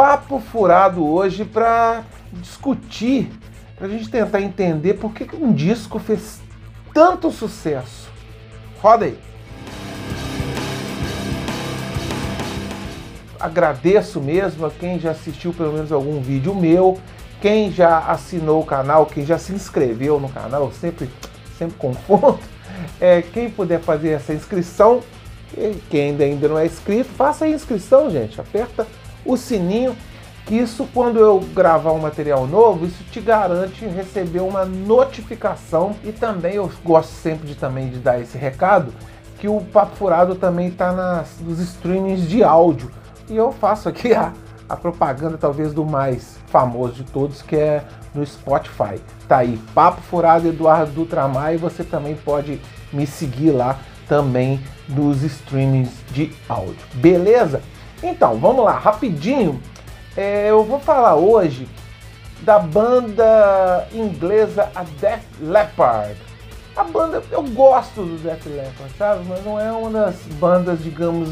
papo furado hoje para discutir, para a gente tentar entender por que um disco fez tanto sucesso. Roda aí. Agradeço mesmo a quem já assistiu pelo menos algum vídeo meu, quem já assinou o canal, quem já se inscreveu no canal, eu sempre, sempre confundo. É, quem puder fazer essa inscrição, quem ainda não é inscrito, faça a inscrição, gente. Aperta o sininho, isso quando eu gravar um material novo, isso te garante receber uma notificação. E também eu gosto sempre de também de dar esse recado, que o Papo Furado também está nos streamings de áudio. E eu faço aqui a, a propaganda talvez do mais famoso de todos, que é no Spotify. Tá aí, Papo Furado Eduardo Dutramar e você também pode me seguir lá também nos streamings de áudio. Beleza? Então, vamos lá, rapidinho. É, eu vou falar hoje da banda inglesa a Def Leppard. A banda, eu gosto do Def Leppard, sabe? Mas não é uma das bandas, digamos,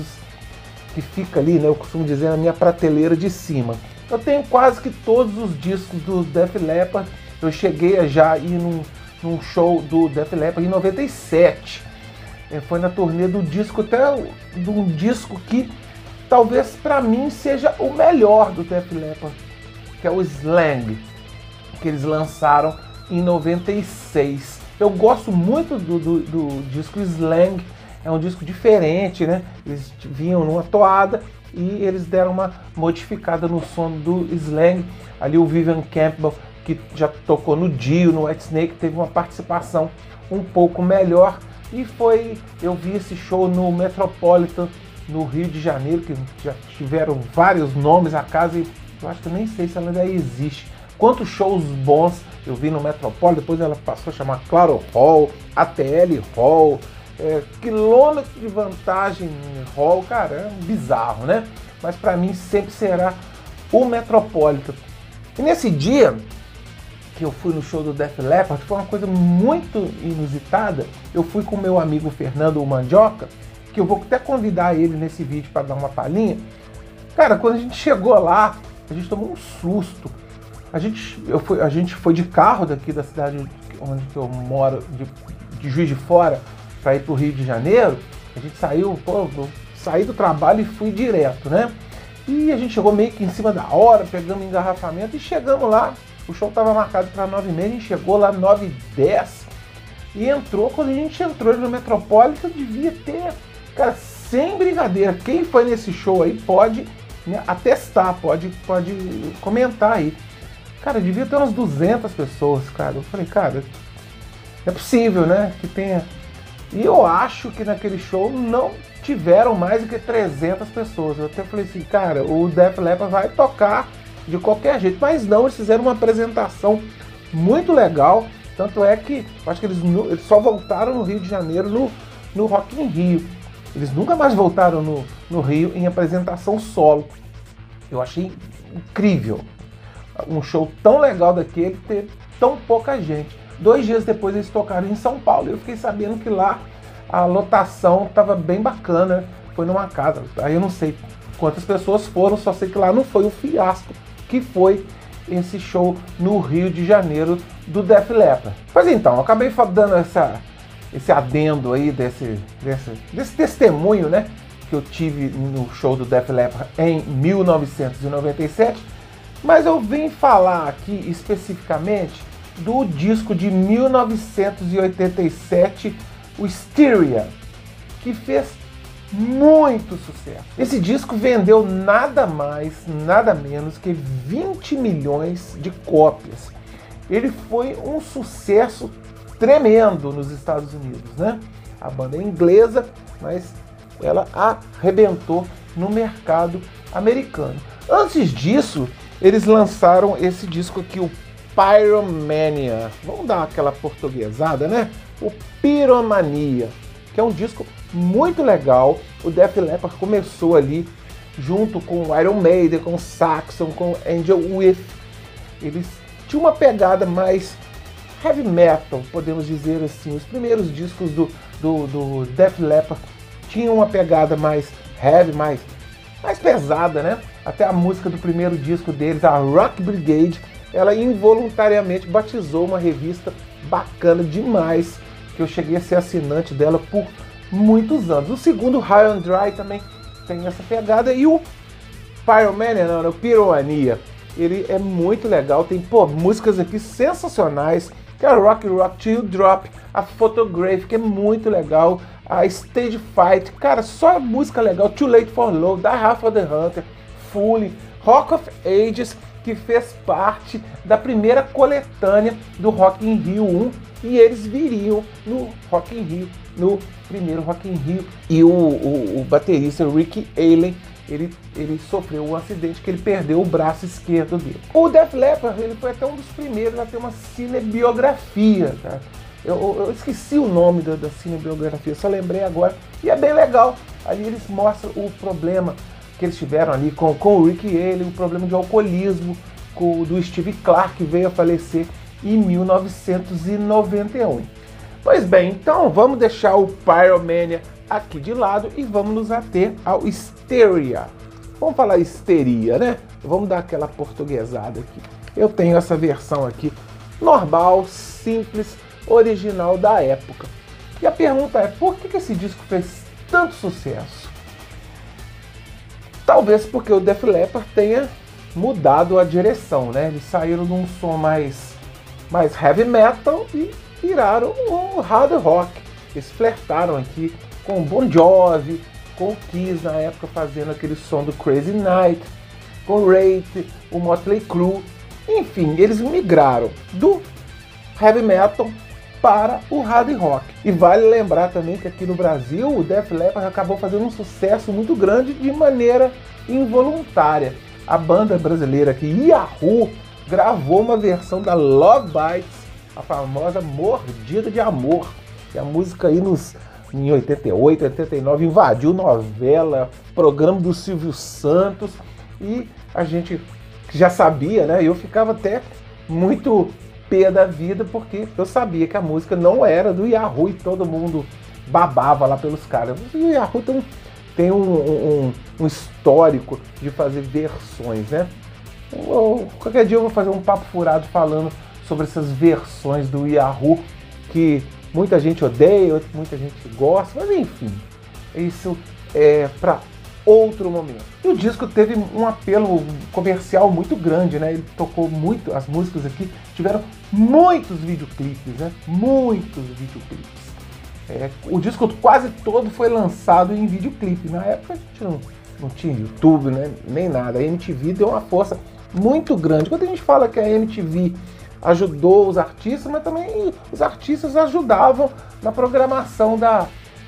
que fica ali, né? Eu costumo dizer, na minha prateleira de cima. Eu tenho quase que todos os discos do Def Leppard. Eu cheguei a já ir num, num show do Def Leppard em 97. É, foi na turnê do disco, até de um disco que talvez para mim seja o melhor do Def Leppard, que é o Slang, que eles lançaram em 96. Eu gosto muito do, do, do disco Slang, é um disco diferente, né? Eles vinham numa toada e eles deram uma modificada no som do Slang. Ali o Vivian Campbell, que já tocou no Dio, no White Snake, teve uma participação um pouco melhor. E foi, eu vi esse show no Metropolitan no Rio de Janeiro, que já tiveram vários nomes a casa e eu acho que nem sei se ela ainda existe. Quantos shows bons eu vi no Metropole, depois ela passou a chamar Claro Hall, ATL Hall, é, quilômetro de vantagem Hall, cara, é bizarro, né? Mas para mim sempre será o Metropolitan. E nesse dia que eu fui no show do Def Leppard, foi uma coisa muito inusitada. Eu fui com meu amigo Fernando Mandioca, que eu vou até convidar ele nesse vídeo para dar uma palhinha. Cara, quando a gente chegou lá, a gente tomou um susto. A gente, eu fui, a gente foi de carro daqui da cidade onde eu moro, de, de Juiz de Fora, para ir para o Rio de Janeiro. A gente saiu, pô, saí do trabalho e fui direto, né? E a gente chegou meio que em cima da hora, pegamos engarrafamento e chegamos lá. O show estava marcado para 9h30, a gente chegou lá 9h10 e entrou. Quando a gente entrou no Metropolitan, devia ter Cara, sem brincadeira, quem foi nesse show aí pode né, atestar, pode, pode comentar aí. Cara, devia ter umas 200 pessoas, cara. Eu falei, cara, é possível, né? Que tenha. E eu acho que naquele show não tiveram mais do que 300 pessoas. Eu até falei assim, cara, o Def Leppard vai tocar de qualquer jeito. Mas não, eles fizeram uma apresentação muito legal. Tanto é que acho que eles, eles só voltaram no Rio de Janeiro no, no Rock in Rio. Eles nunca mais voltaram no, no Rio em apresentação solo. Eu achei incrível um show tão legal daquele ter tão pouca gente. Dois dias depois eles tocaram em São Paulo. Eu fiquei sabendo que lá a lotação estava bem bacana. Foi numa casa. Aí eu não sei quantas pessoas foram, só sei que lá não foi o fiasco que foi esse show no Rio de Janeiro do Def Leppard. Pois então, acabei dando essa esse adendo aí desse, desse, desse testemunho, né? Que eu tive no show do Def Leppard em 1997. Mas eu vim falar aqui especificamente do disco de 1987, o Styria, que fez muito sucesso. Esse disco vendeu nada mais, nada menos que 20 milhões de cópias. Ele foi um sucesso tremendo nos Estados Unidos, né? A banda é inglesa, mas ela arrebentou no mercado americano. Antes disso, eles lançaram esse disco aqui, o Pyromania. Vamos dar aquela portuguesada, né? O Pyromania, que é um disco muito legal. O Def Leppard começou ali junto com o Iron Maiden, com o Saxon, com Angel With. Eles tinham uma pegada mais heavy metal, podemos dizer assim. Os primeiros discos do, do, do Def Leppard tinham uma pegada mais heavy, mais, mais pesada, né? até a música do primeiro disco deles, a Rock Brigade, ela involuntariamente batizou uma revista bacana demais, que eu cheguei a ser assinante dela por muitos anos. O segundo, High and Dry, também tem essa pegada, e o Pyromania, não, não, Pyromania, ele é muito legal, tem pô, músicas aqui sensacionais, que é a Rock Rock Till Drop, a Photograph, que é muito legal, a Stage Fight, cara, só música legal, Too Late for Love, da Rafa the Hunter, Fully, Rock of Ages, que fez parte da primeira coletânea do Rock in Rio 1 e eles viriam no Rock in Rio, no primeiro Rock in Rio. E o, o, o baterista Ricky Allen, ele, ele sofreu um acidente que ele perdeu o braço esquerdo dele. O Def Leppard, ele foi até um dos primeiros a ter uma cinebiografia, tá? Eu, eu, esqueci o nome da, da cinebiografia, só lembrei agora. E é bem legal. Ali eles mostram o problema que eles tiveram ali com, com o Rick Haley, o problema de alcoolismo com, do Steve Clark, que veio a falecer em 1991. Pois bem, então vamos deixar o Pyromania aqui de lado e vamos nos ater ao Hysteria. Vamos falar histeria, né? Vamos dar aquela portuguesada aqui. Eu tenho essa versão aqui, normal, simples, original da época. E a pergunta é, por que esse disco fez tanto sucesso? Talvez porque o Def Leppard tenha mudado a direção, né? Eles saíram de um som mais, mais heavy metal e viraram um hard rock. Eles flertaram aqui com Bon Jovi, com Kiss na época fazendo aquele som do Crazy Night, com Rate, o Motley Crue. Enfim, eles migraram do heavy metal para o hard rock. E vale lembrar também que aqui no Brasil o Def Leppard acabou fazendo um sucesso muito grande de maneira involuntária. A banda brasileira aqui, Yahoo, gravou uma versão da Love Bites, a famosa Mordida de Amor. E a música aí nos em 88, 89 invadiu novela, programa do Silvio Santos e a gente já sabia, né? Eu ficava até muito pé da vida, porque eu sabia que a música não era do Yahoo e todo mundo babava lá pelos caras. O Yahoo tem, tem um, um, um, histórico de fazer versões, né? Eu, qualquer dia eu vou fazer um papo furado falando sobre essas versões do Yahoo que muita gente odeia, muita gente gosta, mas enfim, isso é para outro momento. E o disco teve um apelo comercial muito grande, né? Ele tocou muito, as músicas aqui tiveram muitos videoclipes, né? Muitos videoclipes. É, o disco quase todo foi lançado em videoclipe. Na época a gente não, não tinha YouTube, né? nem nada. A MTV deu uma força muito grande. Quando a gente fala que a MTV ajudou os artistas, mas também os artistas ajudavam na programação da,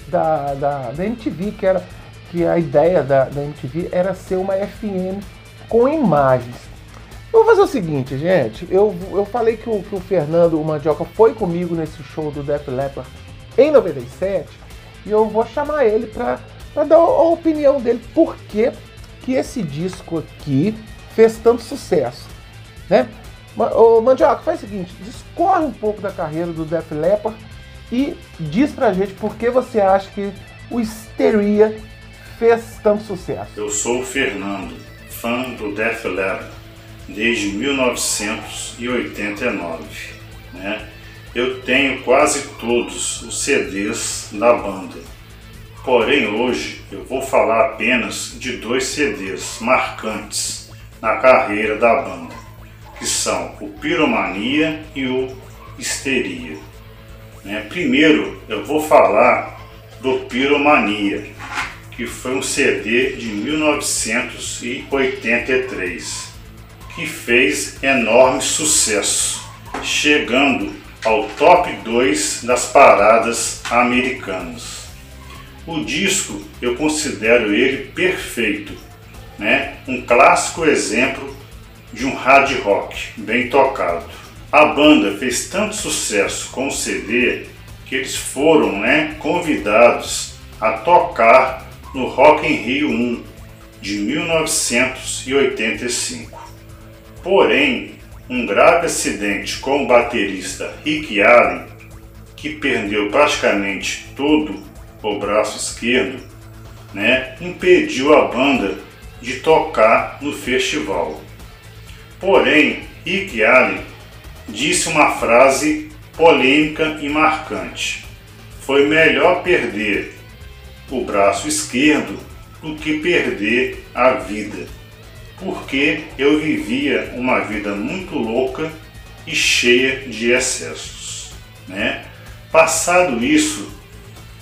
da, da, da MTV, que era que a ideia da, da MTV era ser uma FM com imagens. Vou fazer o seguinte, gente. Eu, eu falei que o, que o Fernando o Mandioca foi comigo nesse show do Def Leppard em 97 e eu vou chamar ele para dar a opinião dele por que, que esse disco aqui fez tanto sucesso, né? Ô, Mandioca, faz o seguinte, discorre um pouco da carreira do Def Leppard e diz pra gente por que você acha que o Histeria fez tanto sucesso? Eu sou o Fernando, fã do Def Leppard desde 1989. Né? Eu tenho quase todos os CDs da banda. Porém, hoje eu vou falar apenas de dois CDs marcantes na carreira da banda, que são o Piromania e o Histeria. Né? Primeiro eu vou falar do Piromania, que foi um CD de 1983, que fez enorme sucesso, chegando ao top 2 das paradas americanas. O disco eu considero ele perfeito, né? um clássico exemplo de um hard rock bem tocado. A banda fez tanto sucesso com o CD que eles foram né, convidados a tocar no Rock in Rio 1 de 1985. Porém, um grave acidente com o baterista Rick Allen, que perdeu praticamente todo o braço esquerdo, né, impediu a banda de tocar no festival. Porém, Rick Allen disse uma frase polêmica e marcante. Foi melhor perder o braço esquerdo do que perder a vida, porque eu vivia uma vida muito louca e cheia de excessos. Né? Passado isso,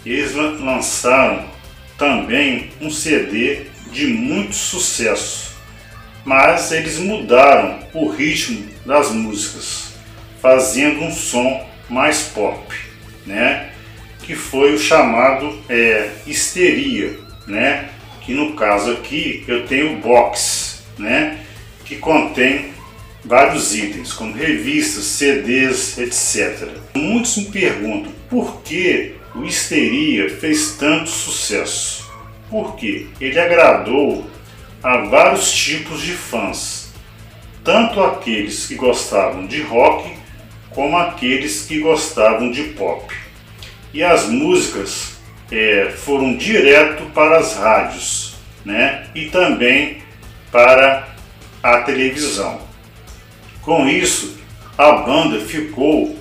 eles lançaram também um CD de muito sucesso, mas eles mudaram o ritmo das músicas, fazendo um som mais pop, né? Que foi o chamado é, histeria, né? Que no caso aqui eu tenho box, né? Que contém vários itens, como revistas, CDs, etc. Muitos me perguntam por que o Histeria fez tanto sucesso. Porque ele agradou a vários tipos de fãs, tanto aqueles que gostavam de rock como aqueles que gostavam de pop. E as músicas é, foram direto para as rádios né? e também para a televisão. Com isso, a banda ficou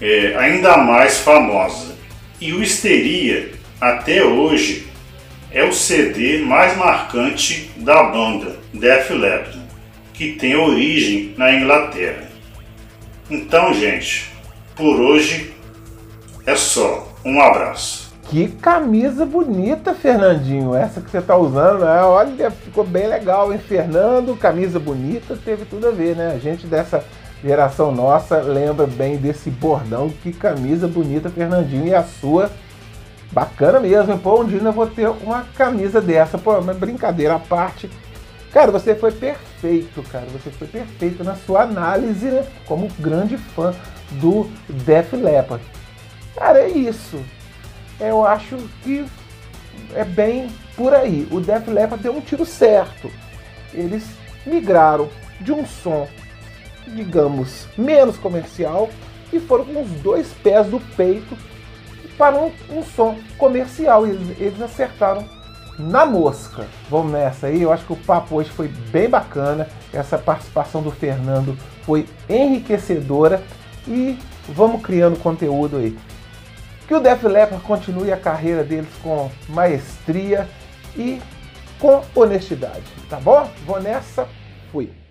é, ainda mais famosa. E o Histeria, até hoje, é o CD mais marcante da banda Def Leppard, que tem origem na Inglaterra. Então, gente, por hoje é só. Um abraço. Que camisa bonita, Fernandinho. Essa que você está usando, né? Olha, ficou bem legal, hein, Fernando? Camisa bonita, teve tudo a ver, né? A gente dessa geração nossa lembra bem desse bordão. Que camisa bonita, Fernandinho. E a sua, bacana mesmo. Pô, um dia eu vou ter uma camisa dessa. Pô, mas brincadeira à parte. Cara, você foi perfeito, cara. Você foi perfeito na sua análise, né? Como grande fã do Def Leppard. Cara, é isso eu acho que é bem por aí. O Def Leppard deu um tiro certo. Eles migraram de um som, digamos, menos comercial e foram com os dois pés do peito para um, um som comercial. Eles, eles acertaram na mosca. Vamos nessa aí. Eu acho que o papo hoje foi bem bacana. Essa participação do Fernando foi enriquecedora e vamos criando conteúdo aí. Que o Def Leppard continue a carreira deles com maestria e com honestidade, tá bom? Vou nessa, fui.